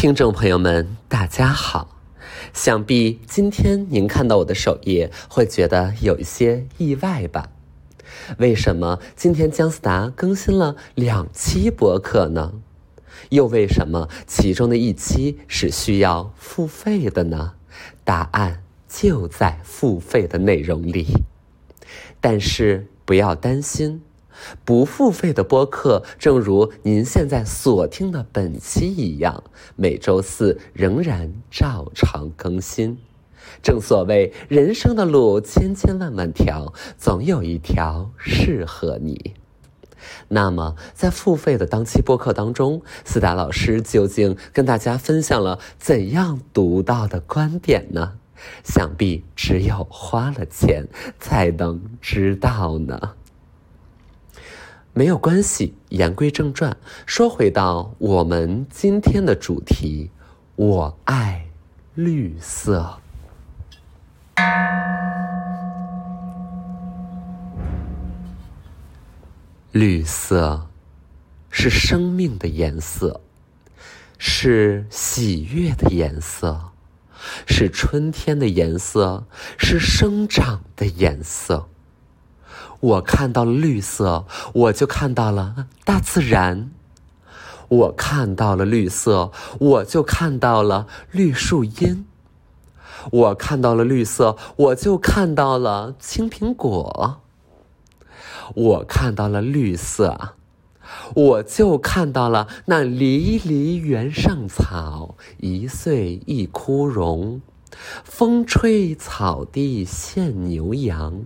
听众朋友们，大家好。想必今天您看到我的首页，会觉得有一些意外吧？为什么今天姜思达更新了两期博客呢？又为什么其中的一期是需要付费的呢？答案就在付费的内容里。但是不要担心。不付费的播客，正如您现在所听的本期一样，每周四仍然照常更新。正所谓人生的路千千万万条，总有一条适合你。那么，在付费的当期播客当中，思达老师究竟跟大家分享了怎样独到的观点呢？想必只有花了钱才能知道呢。没有关系，言归正传，说回到我们今天的主题，我爱绿色。绿色是生命的颜色，是喜悦的颜色，是春天的颜色，是生长的颜色。我看到了绿色，我就看到了大自然；我看到了绿色，我就看到了绿树荫；我看到了绿色，我就看到了青苹果；我看到了绿色，我就看到了那离离原上草，一岁一枯荣，风吹草低见牛羊。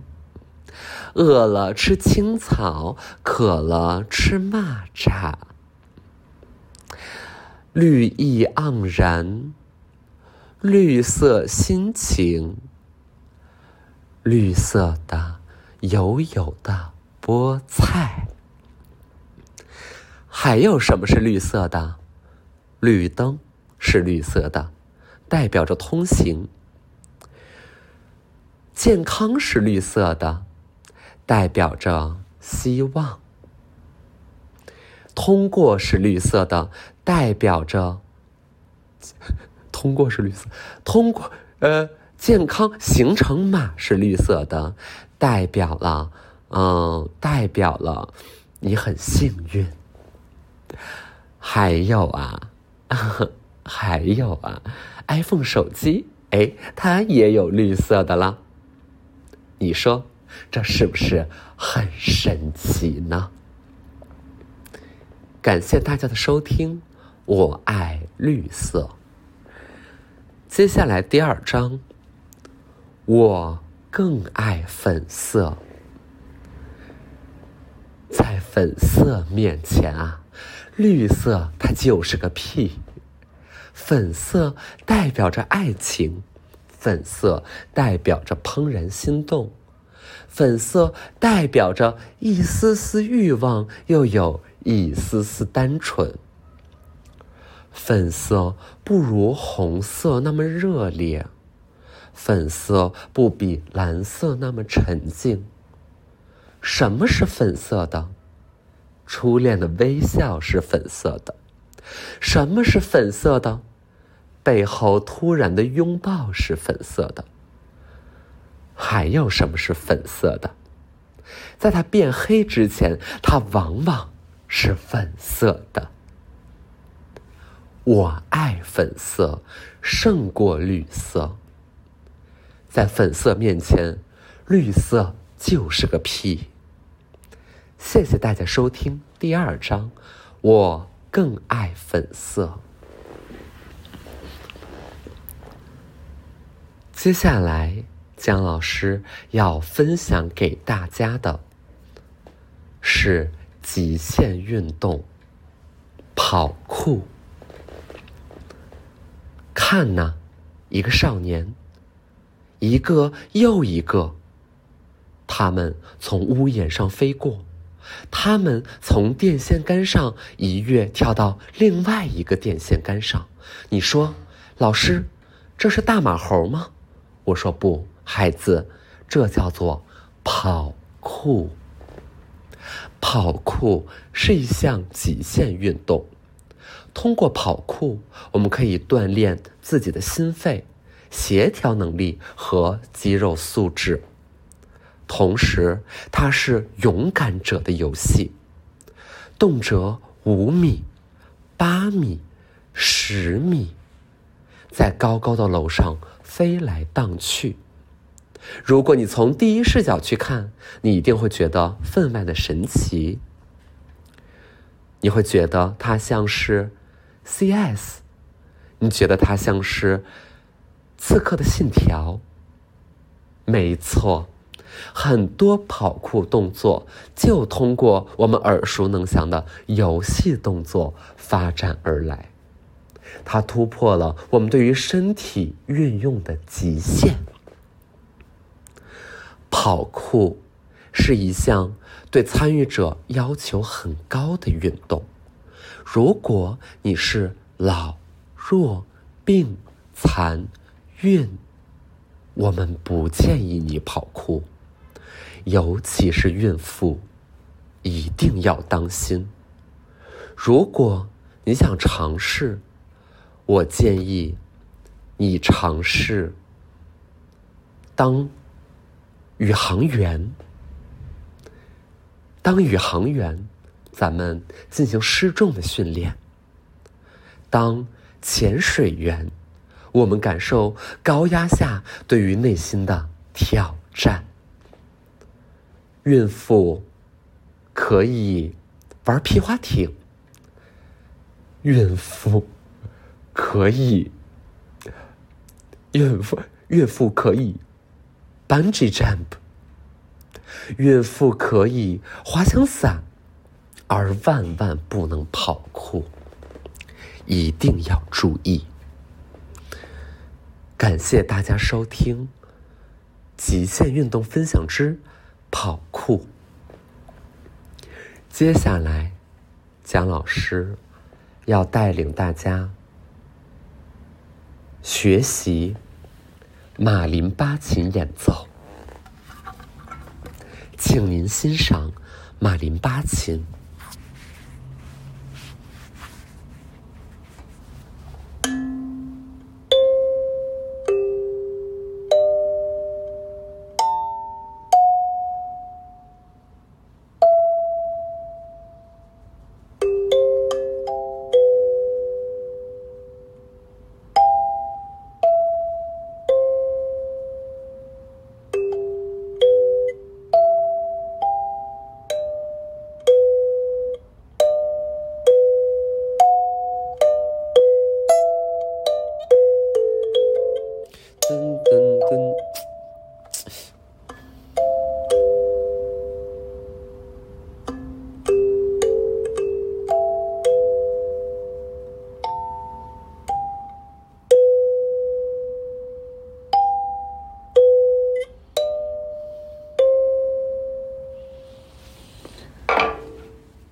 饿了吃青草，渴了吃蚂蚱。绿意盎然，绿色心情，绿色的油油的菠菜。还有什么是绿色的？绿灯是绿色的，代表着通行。健康是绿色的。代表着希望。通过是绿色的，代表着通过是绿色。通过呃，健康行程码是绿色的，代表了嗯，代表了你很幸运。还有啊，还有啊，iPhone 手机，哎，它也有绿色的了。你说？这是不是很神奇呢？感谢大家的收听，我爱绿色。接下来第二章，我更爱粉色。在粉色面前啊，绿色它就是个屁。粉色代表着爱情，粉色代表着怦然心动。粉色代表着一丝丝欲望，又有一丝丝单纯。粉色不如红色那么热烈，粉色不比蓝色那么沉静。什么是粉色的？初恋的微笑是粉色的。什么是粉色的？背后突然的拥抱是粉色的。还有什么是粉色的？在它变黑之前，它往往是粉色的。我爱粉色，胜过绿色。在粉色面前，绿色就是个屁。谢谢大家收听第二章，我更爱粉色。接下来。姜老师要分享给大家的是极限运动——跑酷。看呐，一个少年，一个又一个，他们从屋檐上飞过，他们从电线杆上一跃跳到另外一个电线杆上。你说，老师，这是大马猴吗？我说不。孩子，这叫做跑酷。跑酷是一项极限运动，通过跑酷，我们可以锻炼自己的心肺、协调能力和肌肉素质。同时，它是勇敢者的游戏，动辄五米、八米、十米，在高高的楼上飞来荡去。如果你从第一视角去看，你一定会觉得分外的神奇。你会觉得它像是 CS，你觉得它像是刺客的信条。没错。很多跑酷动作就通过我们耳熟能详的游戏动作发展而来，它突破了我们对于身体运用的极限。跑酷是一项对参与者要求很高的运动，如果你是老、弱、病、残、孕，我们不建议你跑酷。尤其是孕妇，一定要当心。如果你想尝试，我建议你尝试当宇航员。当宇航员，咱们进行失重的训练；当潜水员，我们感受高压下对于内心的挑战。孕妇可以玩皮划艇，孕妇可以，孕妇孕妇可以 bungee jump，孕妇可以滑翔伞，而万万不能跑酷，一定要注意。感谢大家收听极限运动分享之。跑酷。接下来，蒋老师要带领大家学习马林巴琴演奏，请您欣赏马林巴琴。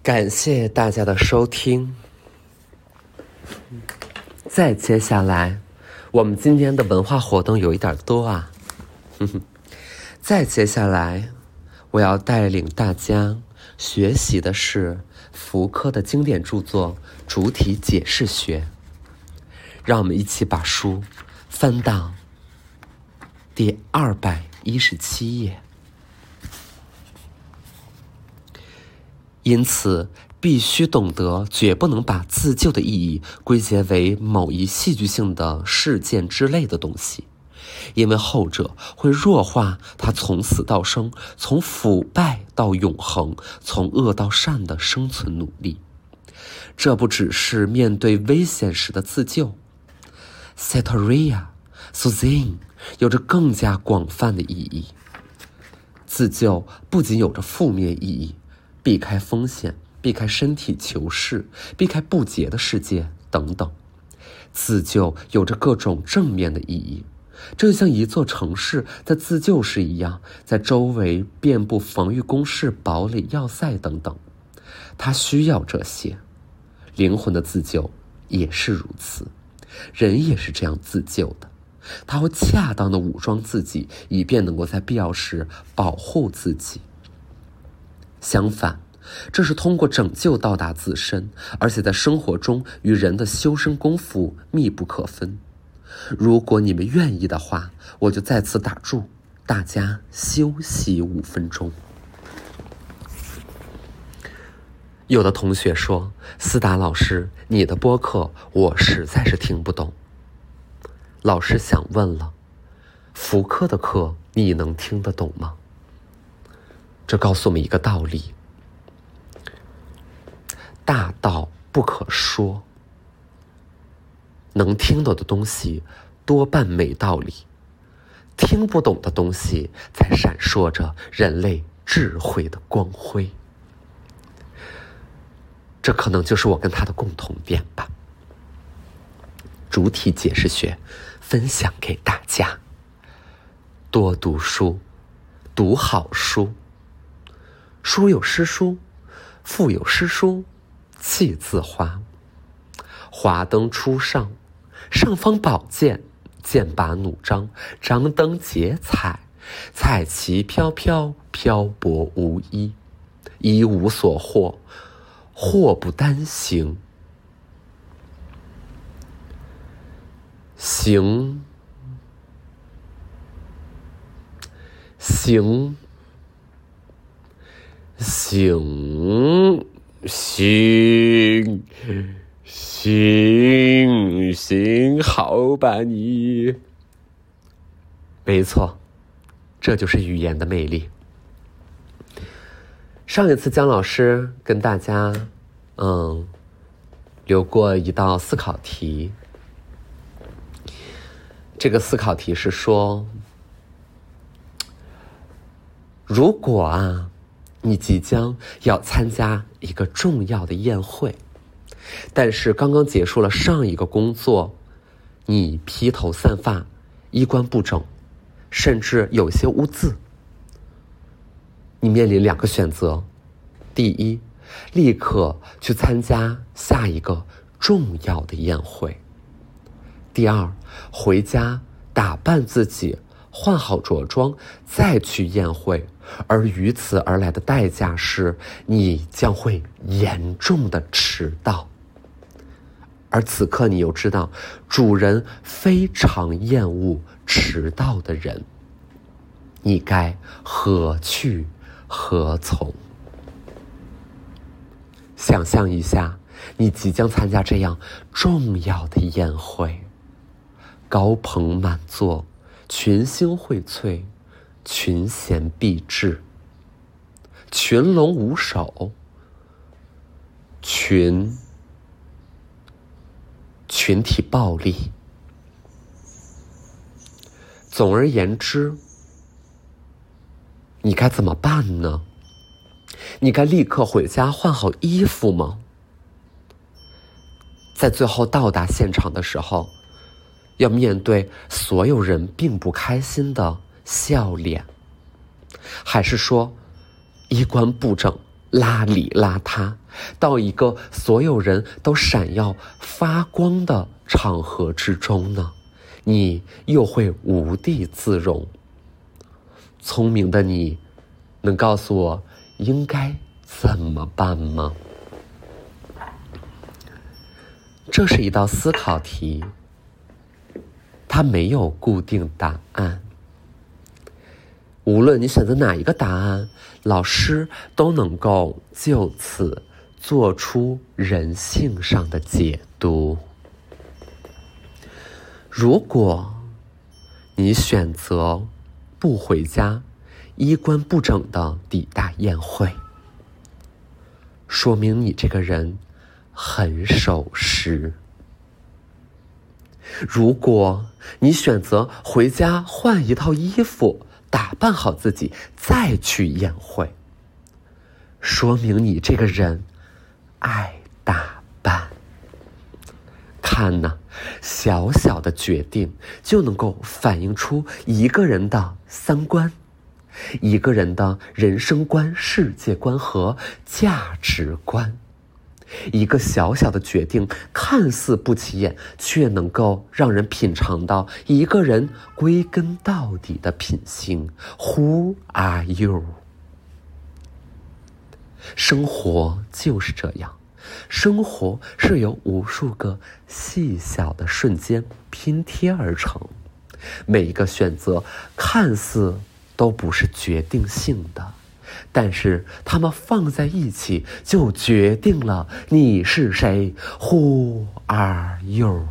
感谢大家的收听。再接下来，我们今天的文化活动有一点多啊。哼 哼再接下来，我要带领大家学习的是福柯的经典著作《主体解释学》。让我们一起把书翻到第二百一十七页。因此，必须懂得，绝不能把自救的意义归结为某一戏剧性的事件之类的东西，因为后者会弱化他从死到生、从腐败到永恒、从恶到善的生存努力。这不只是面对危险时的自救 s e t a r i a Suzanne 有着更加广泛的意义。自救不仅有着负面意义。避开风险，避开身体求事，避开不洁的世界等等，自救有着各种正面的意义，正像一座城市在自救时一样，在周围遍布防御工事、堡垒、要塞等等，它需要这些。灵魂的自救也是如此，人也是这样自救的，他会恰当的武装自己，以便能够在必要时保护自己。相反，这是通过拯救到达自身，而且在生活中与人的修身功夫密不可分。如果你们愿意的话，我就再次打住，大家休息五分钟。有的同学说：“思达老师，你的播客我实在是听不懂。”老师想问了，福柯的课你能听得懂吗？这告诉我们一个道理：大道不可说。能听懂的东西多半没道理，听不懂的东西才闪烁着人类智慧的光辉。这可能就是我跟他的共同点吧。主体解释学分享给大家：多读书，读好书。书有诗书，腹有诗书气自华。华灯初上，上方宝剑，剑拔弩张，张灯结彩，彩旗飘飘，漂泊无依，一无所获，祸不单行，行行。行行行行，好吧你。没错，这就是语言的魅力。上一次姜老师跟大家，嗯，留过一道思考题。这个思考题是说，如果啊。你即将要参加一个重要的宴会，但是刚刚结束了上一个工作，你披头散发，衣冠不整，甚至有些污渍。你面临两个选择：第一，立刻去参加下一个重要的宴会；第二，回家打扮自己。换好着装再去宴会，而于此而来的代价是你将会严重的迟到。而此刻你又知道，主人非常厌恶迟到的人，你该何去何从？想象一下，你即将参加这样重要的宴会，高朋满座。群星荟萃，群贤毕至，群龙无首，群群体暴力。总而言之，你该怎么办呢？你该立刻回家换好衣服吗？在最后到达现场的时候。要面对所有人并不开心的笑脸，还是说衣冠不整、邋里邋遢，到一个所有人都闪耀发光的场合之中呢？你又会无地自容？聪明的你，能告诉我应该怎么办吗？这是一道思考题。它没有固定答案。无论你选择哪一个答案，老师都能够就此做出人性上的解读。如果你选择不回家，衣冠不整的抵达宴会，说明你这个人很守时。如果你选择回家换一套衣服，打扮好自己再去宴会，说明你这个人爱打扮。看呐，小小的决定就能够反映出一个人的三观，一个人的人生观、世界观和价值观。一个小小的决定，看似不起眼，却能够让人品尝到一个人归根到底的品性。Who are you？生活就是这样，生活是由无数个细小的瞬间拼贴而成，每一个选择看似都不是决定性的，但是它们放在一起就决定了你是谁。Who are you？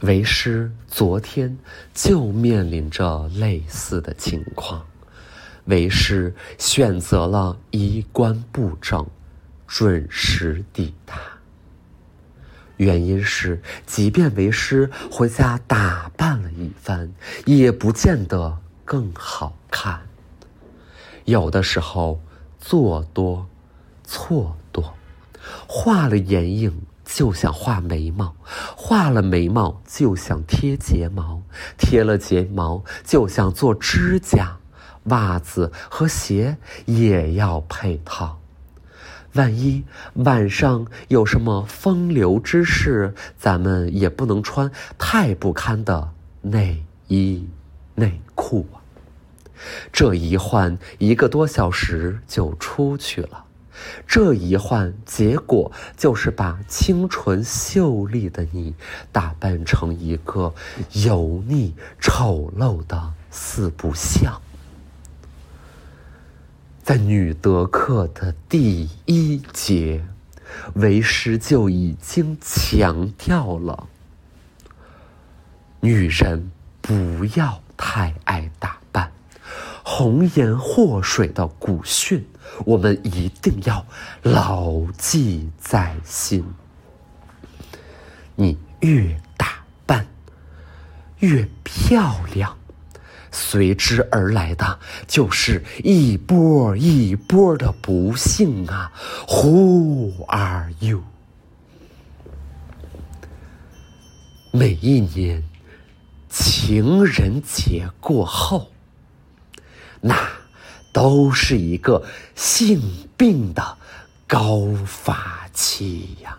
为师昨天就面临着类似的情况，为师选择了衣冠不整，准时抵达。原因是，即便为师回家打扮了一番，也不见得更好看。有的时候做多，错多，画了眼影。就想画眉毛，画了眉毛就想贴睫毛，贴了睫毛就想做指甲，袜子和鞋也要配套。万一晚上有什么风流之事，咱们也不能穿太不堪的内衣内裤啊！这一换一个多小时就出去了。这一换，结果就是把清纯秀丽的你打扮成一个油腻丑陋的四不像。在女德课的第一节，为师就已经强调了：女人不要太爱打，红颜祸水的古训。我们一定要牢记在心。你越打扮越漂亮，随之而来的就是一波一波的不幸啊！Who are you？每一年情人节过后，那。都是一个性病的高发期呀。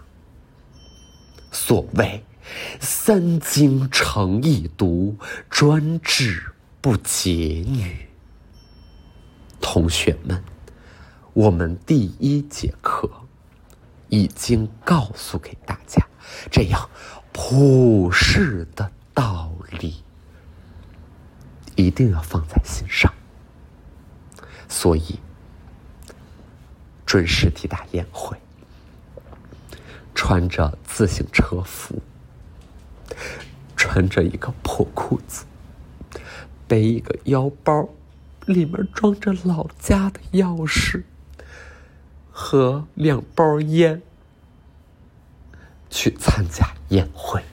所谓“三精成一毒，专治不解女”。同学们，我们第一节课已经告诉给大家这样普世的道理，一定要放在心上。所以，准时抵达宴会，穿着自行车服，穿着一个破裤子，背一个腰包，里面装着老家的钥匙和两包烟，去参加宴会。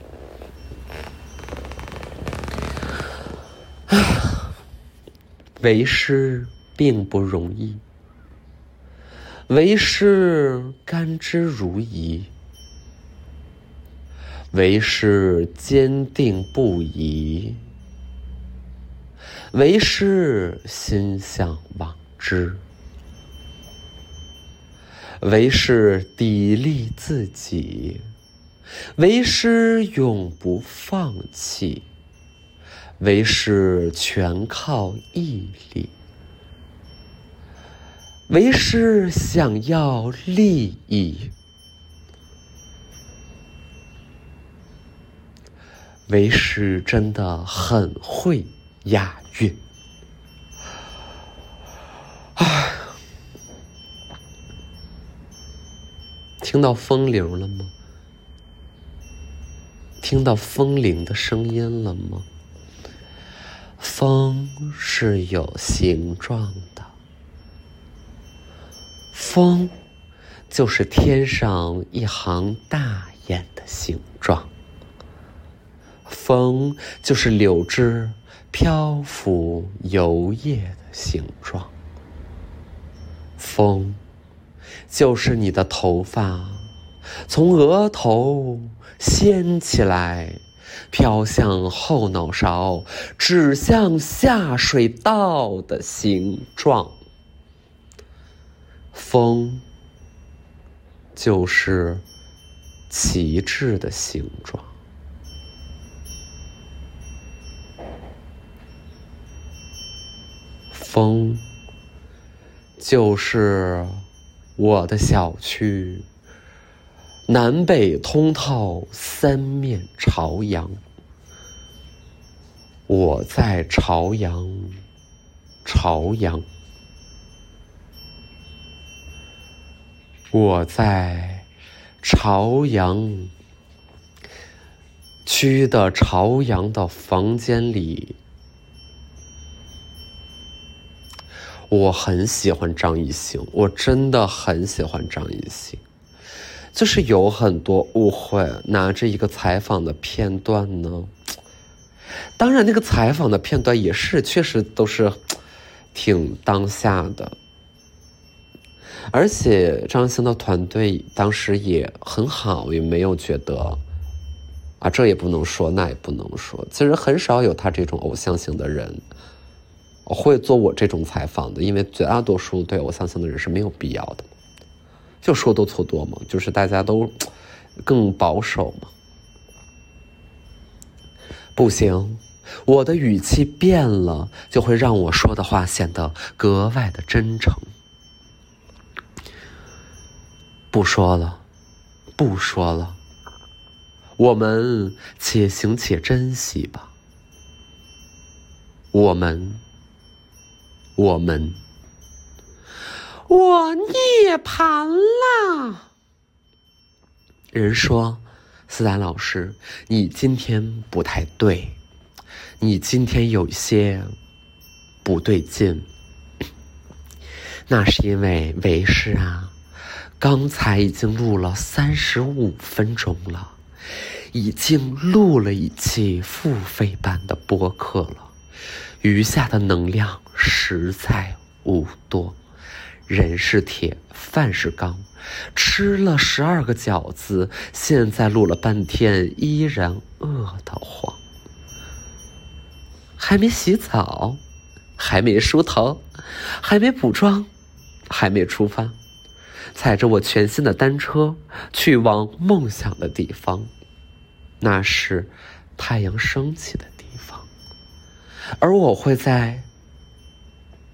哎，为师。并不容易，为师甘之如饴，为师坚定不移，为师心向往之，为师砥砺自己，为师永不放弃，为师全靠毅力。为师想要利益，为师真的很会押韵。啊，听到风铃了吗？听到风铃的声音了吗？风是有形状的。风，就是天上一行大雁的形状。风，就是柳枝漂浮游曳的形状。风，就是你的头发从额头掀起来，飘向后脑勺，指向下水道的形状。风，就是旗帜的形状。风，就是我的小区，南北通透，三面朝阳。我在朝阳，朝阳。我在朝阳区的朝阳的房间里。我很喜欢张艺兴，我真的很喜欢张艺兴，就是有很多误会，拿着一个采访的片段呢。当然，那个采访的片段也是确实都是挺当下的，而且张艺兴的团队当时也很好，也没有觉得啊，这也不能说，那也不能说。其实很少有他这种偶像型的人。会做我这种采访的，因为绝大多数对偶像型的人是没有必要的，就说多错多嘛，就是大家都更保守嘛。不行，我的语气变了，就会让我说的话显得格外的真诚。不说了，不说了，我们且行且珍惜吧。我们。我们，我涅槃了。人说，思丹老师，你今天不太对，你今天有些不对劲。那是因为为师啊，刚才已经录了三十五分钟了，已经录了一期付费版的播客了。余下的能量实在无多，人是铁，饭是钢，吃了十二个饺子，现在录了半天依然饿得慌。还没洗澡，还没梳头，还没补妆，还没出发，踩着我全新的单车去往梦想的地方，那是太阳升起的地方。而我会在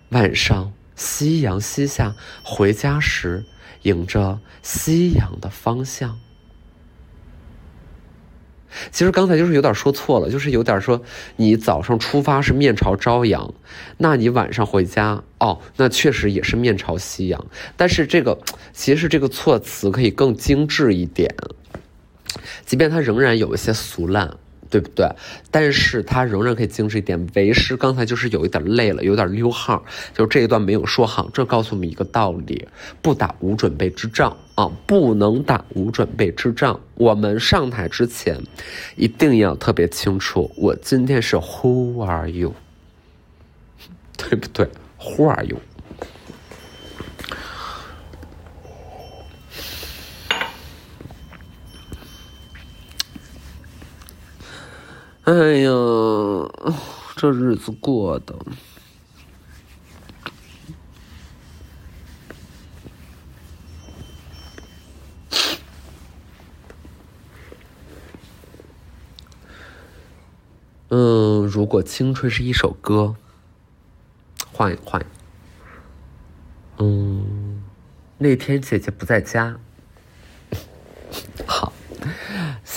晚上夕阳西下回家时，迎着夕阳的方向。其实刚才就是有点说错了，就是有点说你早上出发是面朝朝阳，那你晚上回家哦，那确实也是面朝夕阳。但是这个其实这个措辞可以更精致一点，即便它仍然有一些俗烂。对不对？但是他仍然可以精致一点。为师刚才就是有一点累了，有点溜号，就这一段没有说好。这告诉我们一个道理：不打无准备之仗啊，不能打无准备之仗。我们上台之前，一定要特别清楚，我今天是 Who are you？对不对？Who are you？哎呀，这日子过的，嗯，如果青春是一首歌，换一换，嗯，那天姐姐不在家。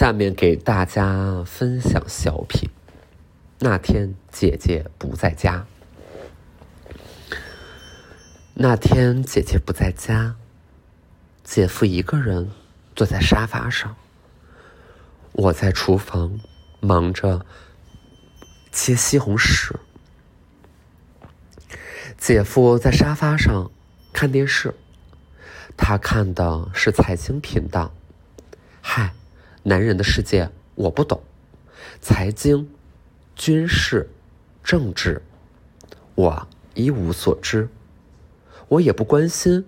下面给大家分享小品。那天姐姐不在家。那天姐姐不在家，姐夫一个人坐在沙发上。我在厨房忙着切西红柿。姐夫在沙发上看电视，他看的是财经频道。嗨。男人的世界我不懂，财经、军事、政治，我一无所知，我也不关心。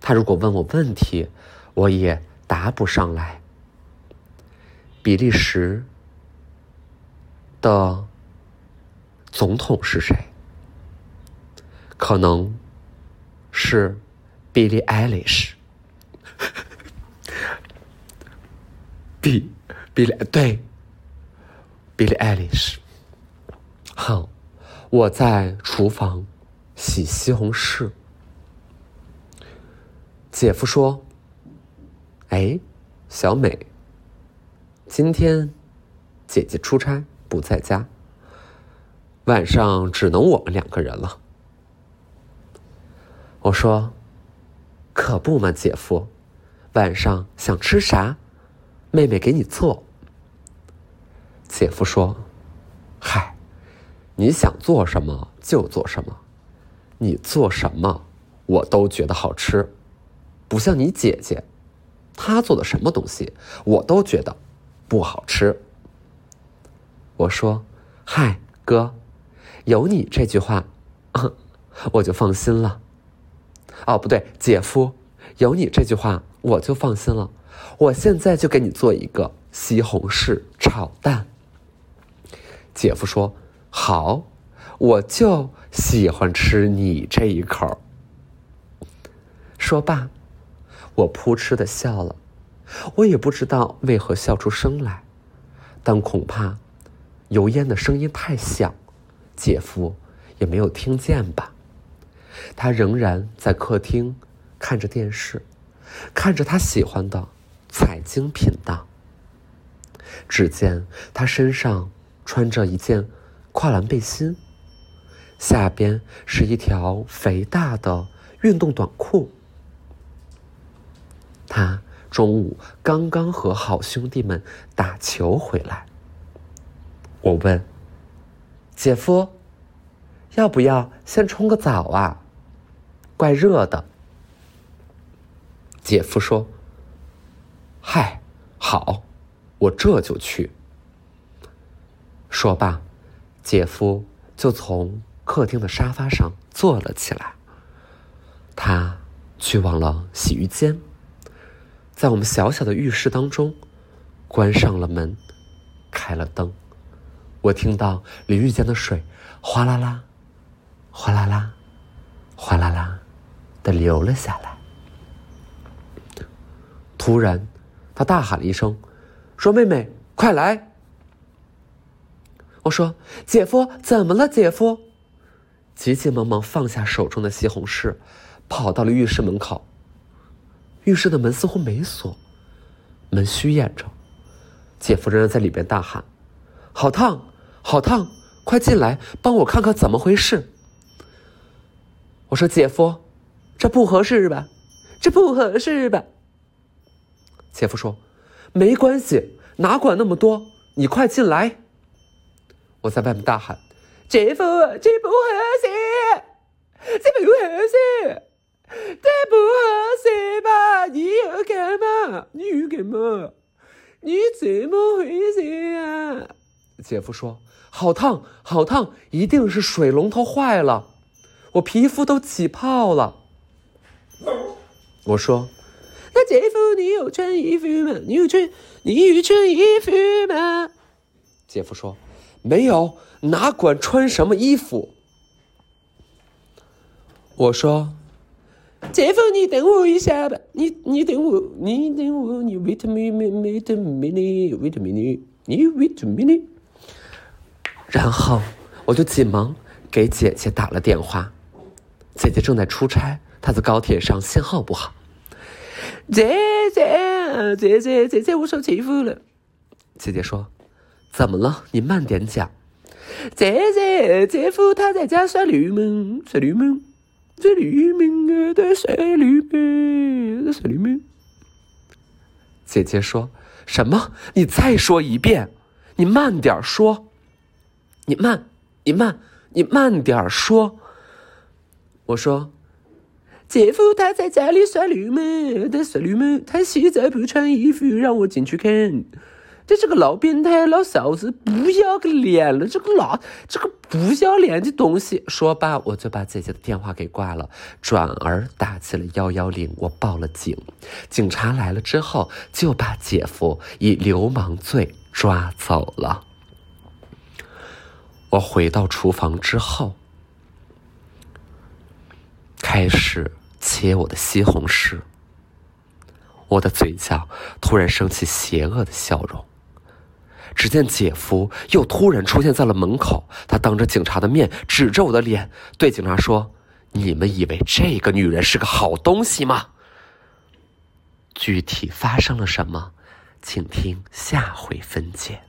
他如果问我问题，我也答不上来。比利时的总统是谁？可能是 Billie Eilish。比比利对，比利爱丽丝。好，我在厨房洗西红柿。姐夫说：“哎，小美，今天姐姐出差不在家，晚上只能我们两个人了。”我说：“可不嘛，姐夫，晚上想吃啥，妹妹给你做。”姐夫说：“嗨，你想做什么就做什么，你做什么我都觉得好吃，不像你姐姐，她做的什么东西我都觉得不好吃。”我说：“嗨，哥，有你这句话，我就放心了。哦，不对，姐夫，有你这句话我就放心了。我现在就给你做一个西红柿炒蛋。”姐夫说：“好，我就喜欢吃你这一口。”说罢，我扑哧的笑了。我也不知道为何笑出声来，但恐怕油烟的声音太响，姐夫也没有听见吧。他仍然在客厅看着电视，看着他喜欢的财经频道。只见他身上。穿着一件跨栏背心，下边是一条肥大的运动短裤。他中午刚刚和好兄弟们打球回来。我问：“姐夫，要不要先冲个澡啊？怪热的。”姐夫说：“嗨，好，我这就去。”说罢，姐夫就从客厅的沙发上坐了起来。他去往了洗浴间，在我们小小的浴室当中，关上了门，开了灯。我听到淋浴间的水哗啦啦、哗啦啦、哗啦啦的流了下来。突然，他大喊了一声，说：“妹妹，快来！”我说：“姐夫，怎么了？姐夫？”急急忙忙放下手中的西红柿，跑到了浴室门口。浴室的门似乎没锁，门虚掩着。姐夫仍然在里边大喊：“好烫，好烫！快进来，帮我看看怎么回事。”我说：“姐夫，这不合适吧？这不合适吧？”姐夫说：“没关系，哪管那么多，你快进来。”我在外面大喊：“姐夫，这不合适，这不合适，这不合适吧？你要干嘛？你要干嘛？你怎么回事啊？”姐夫说：“好烫，好烫，一定是水龙头坏了，我皮肤都起泡了。”我说：“那姐夫，你有穿衣服吗？你有穿，你有穿衣服吗？”姐夫说。没有，哪管穿什么衣服？我说：“姐夫，你等我一下吧，你你等我，你等我，你 wait a minute，wait a minute，wait a minute，你 wait a minute。”然后我就急忙给姐姐打了电话，姐姐正在出差，她在高铁上，信号不好。姐姐，姐姐，姐姐，我受欺负了。姐姐说。怎么了？你慢点讲。姐姐，姐夫他在家耍流氓，耍流氓，耍流氓啊！他耍流氓，他耍流氓。姐姐说什么？你再说一遍，你慢点说。你慢，你慢，你慢点说。我说，姐夫他在家里耍流氓，他耍流氓，他洗澡不穿衣服，让我进去看。这是个老变态、老小子，不要个脸了！这个老这个不要脸的东西。说罢，我就把姐姐的电话给挂了，转而打起了幺幺零，我报了警。警察来了之后，就把姐夫以流氓罪抓走了。我回到厨房之后，开始切我的西红柿。我的嘴角突然升起邪恶的笑容。只见姐夫又突然出现在了门口，他当着警察的面指着我的脸，对警察说：“你们以为这个女人是个好东西吗？具体发生了什么，请听下回分解。